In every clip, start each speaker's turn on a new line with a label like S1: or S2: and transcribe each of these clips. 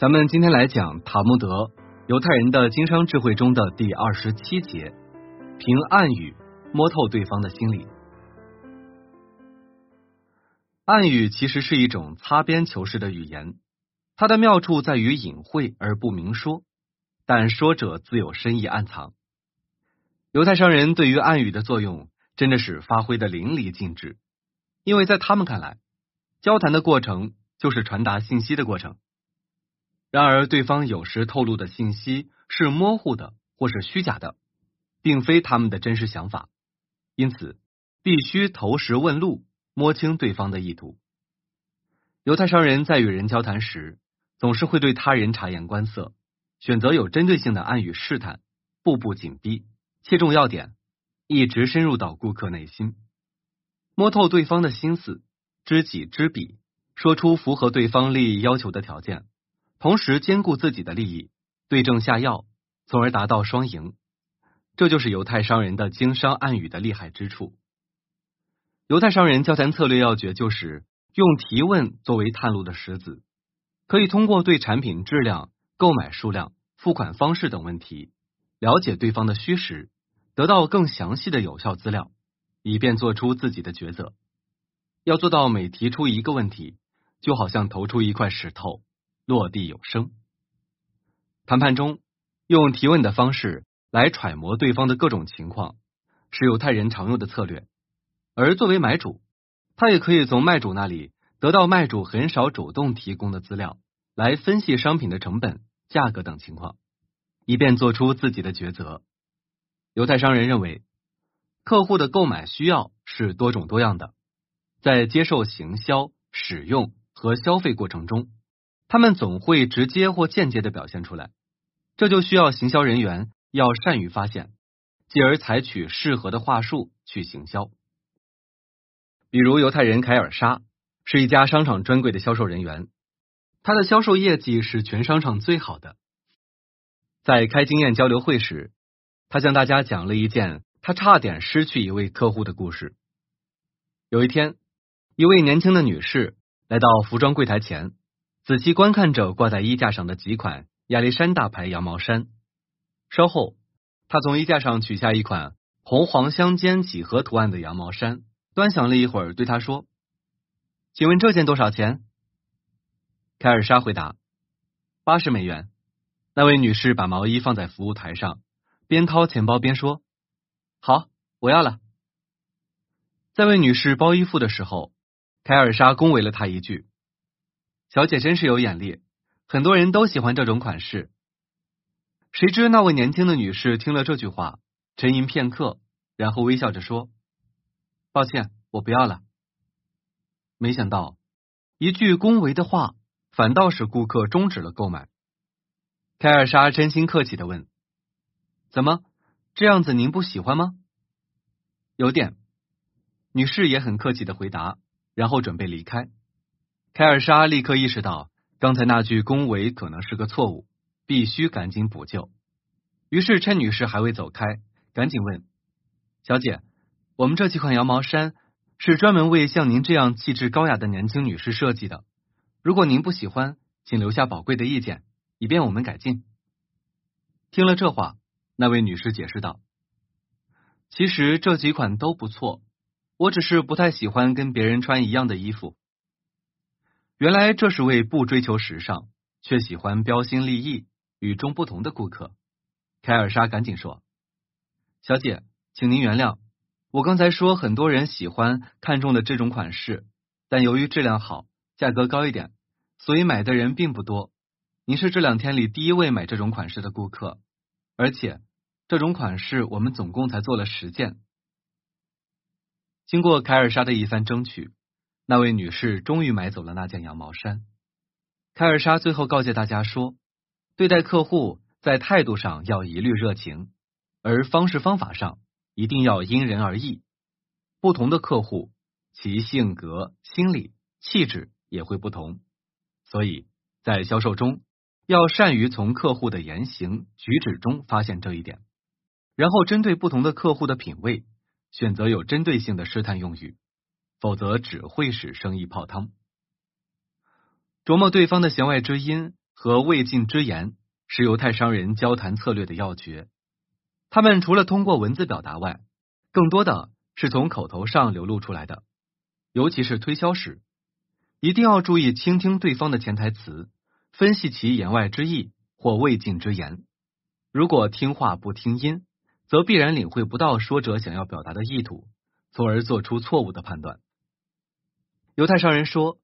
S1: 咱们今天来讲塔木德犹太人的经商智慧中的第二十七节：凭暗语摸透对方的心理。暗语其实是一种擦边球式的语言，它的妙处在于隐晦而不明说，但说者自有深意暗藏。犹太商人对于暗语的作用真的是发挥的淋漓尽致，因为在他们看来，交谈的过程就是传达信息的过程。然而，对方有时透露的信息是模糊的或是虚假的，并非他们的真实想法，因此必须投石问路，摸清对方的意图。犹太商人在与人交谈时，总是会对他人察言观色，选择有针对性的暗语试探，步步紧逼，切中要点，一直深入到顾客内心，摸透对方的心思，知己知彼，说出符合对方利益要求的条件。同时兼顾自己的利益，对症下药，从而达到双赢。这就是犹太商人的经商暗语的厉害之处。犹太商人交谈策略要诀就是用提问作为探路的石子，可以通过对产品质量、购买数量、付款方式等问题，了解对方的虚实，得到更详细的有效资料，以便做出自己的抉择。要做到每提出一个问题，就好像投出一块石头。落地有声。谈判中用提问的方式来揣摩对方的各种情况，是犹太人常用的策略。而作为买主，他也可以从卖主那里得到卖主很少主动提供的资料，来分析商品的成本、价格等情况，以便做出自己的抉择。犹太商人认为，客户的购买需要是多种多样的，在接受行销、使用和消费过程中。他们总会直接或间接的表现出来，这就需要行销人员要善于发现，继而采取适合的话术去行销。比如犹太人凯尔莎是一家商场专柜的销售人员，他的销售业绩是全商场最好的。在开经验交流会时，他向大家讲了一件他差点失去一位客户的故事。有一天，一位年轻的女士来到服装柜台前。仔细观看着挂在衣架上的几款亚历山大牌羊毛衫，稍后，他从衣架上取下一款红黄相间几何图案的羊毛衫，端详了一会儿，对他说：“请问这件多少钱？”凯尔莎回答：“八十美元。”那位女士把毛衣放在服务台上，边掏钱包边说：“好，我要了。”在为女士包衣服的时候，凯尔莎恭维了她一句。小姐真是有眼力，很多人都喜欢这种款式。谁知那位年轻的女士听了这句话，沉吟片刻，然后微笑着说：“抱歉，我不要了。”没想到一句恭维的话，反倒使顾客终止了购买。凯尔莎真心客气的问：“怎么这样子？您不喜欢吗？”有点。女士也很客气的回答，然后准备离开。凯尔莎立刻意识到刚才那句恭维可能是个错误，必须赶紧补救。于是趁女士还未走开，赶紧问：“小姐，我们这几款羊毛衫是专门为像您这样气质高雅的年轻女士设计的。如果您不喜欢，请留下宝贵的意见，以便我们改进。”听了这话，那位女士解释道：“其实这几款都不错，我只是不太喜欢跟别人穿一样的衣服。”原来这是位不追求时尚却喜欢标新立异、与众不同的顾客。凯尔莎赶紧说：“小姐，请您原谅，我刚才说很多人喜欢看中的这种款式，但由于质量好、价格高一点，所以买的人并不多。您是这两天里第一位买这种款式的顾客，而且这种款式我们总共才做了十件。”经过凯尔莎的一番争取。那位女士终于买走了那件羊毛衫。凯尔莎最后告诫大家说：“对待客户，在态度上要一律热情，而方式方法上一定要因人而异。不同的客户，其性格、心理、气质也会不同，所以在销售中要善于从客户的言行举止中发现这一点，然后针对不同的客户的品味，选择有针对性的试探用语。”否则只会使生意泡汤。琢磨对方的弦外之音和未尽之言是犹太商人交谈策略的要诀。他们除了通过文字表达外，更多的是从口头上流露出来的。尤其是推销时，一定要注意倾听对方的潜台词，分析其言外之意或未尽之言。如果听话不听音，则必然领会不到说者想要表达的意图，从而做出错误的判断。犹太商人说，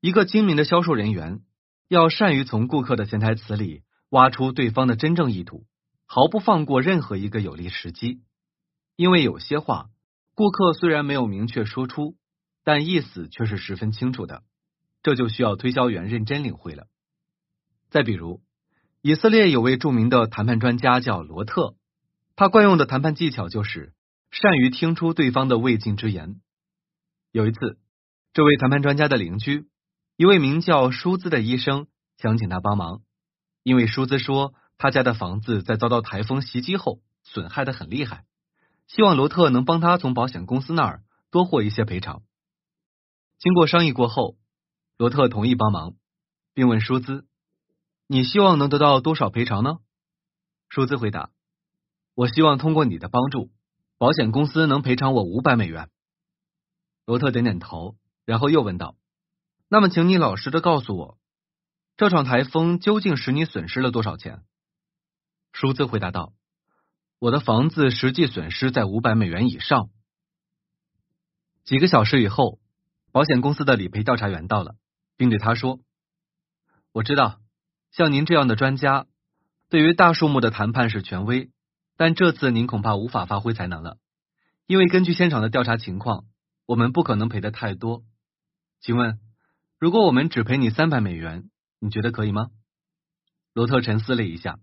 S1: 一个精明的销售人员要善于从顾客的潜台词里挖出对方的真正意图，毫不放过任何一个有利时机。因为有些话，顾客虽然没有明确说出，但意思却是十分清楚的，这就需要推销员认真领会了。再比如，以色列有位著名的谈判专家叫罗特。他惯用的谈判技巧就是善于听出对方的未尽之言。有一次，这位谈判专家的邻居，一位名叫舒兹的医生，想请他帮忙，因为舒兹说他家的房子在遭到台风袭击后损害的很厉害，希望罗特能帮他从保险公司那儿多获一些赔偿。经过商议过后，罗特同意帮忙，并问舒兹：“你希望能得到多少赔偿呢？”舒兹回答。我希望通过你的帮助，保险公司能赔偿我五百美元。罗特点点头，然后又问道：“那么，请你老实的告诉我，这场台风究竟使你损失了多少钱？”舒兹回答道：“我的房子实际损失在五百美元以上。”几个小时以后，保险公司的理赔调查员到了，并对他说：“我知道，像您这样的专家，对于大数目的谈判是权威。”但这次您恐怕无法发挥才能了，因为根据现场的调查情况，我们不可能赔的太多。请问，如果我们只赔你三百美元，你觉得可以吗？罗特沉思了一下，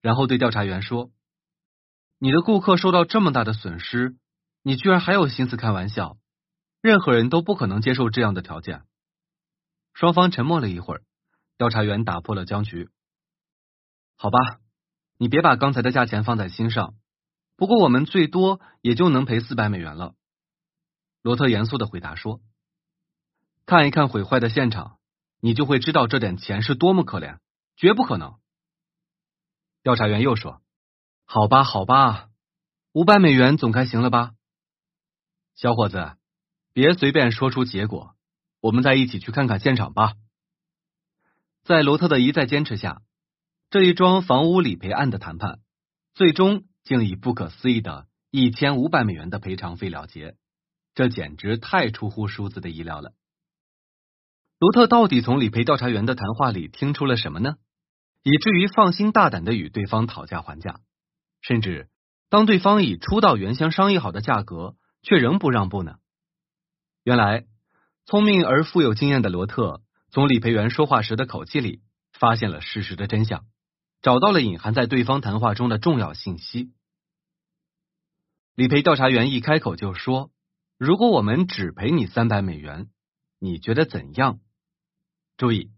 S1: 然后对调查员说：“你的顾客受到这么大的损失，你居然还有心思开玩笑？任何人都不可能接受这样的条件。”双方沉默了一会儿，调查员打破了僵局：“好吧。”你别把刚才的价钱放在心上，不过我们最多也就能赔四百美元了。”罗特严肃的回答说，“看一看毁坏的现场，你就会知道这点钱是多么可怜，绝不可能。”调查员又说：“好吧，好吧，五百美元总该行了吧？”小伙子，别随便说出结果，我们再一起去看看现场吧。在罗特的一再坚持下。这一桩房屋理赔案的谈判，最终竟以不可思议的一千五百美元的赔偿费了结，这简直太出乎舒兹的意料了。罗特到底从理赔调查员的谈话里听出了什么呢？以至于放心大胆的与对方讨价还价，甚至当对方以出到原先商议好的价格，却仍不让步呢？原来，聪明而富有经验的罗特从理赔员说话时的口气里发现了事实的真相。找到了隐含在对方谈话中的重要信息。理赔调查员一开口就说：“如果我们只赔你三百美元，你觉得怎样？”注意，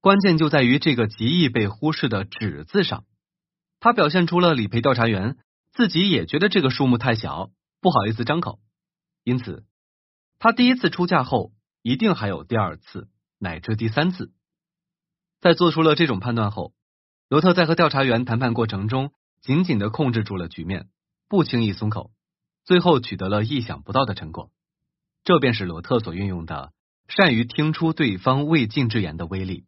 S1: 关键就在于这个极易被忽视的“纸”字上。他表现出了理赔调查员自己也觉得这个数目太小，不好意思张口。因此，他第一次出价后，一定还有第二次乃至第三次。在做出了这种判断后。罗特在和调查员谈判过程中，紧紧的控制住了局面，不轻易松口，最后取得了意想不到的成果。这便是罗特所运用的善于听出对方未尽之言的威力。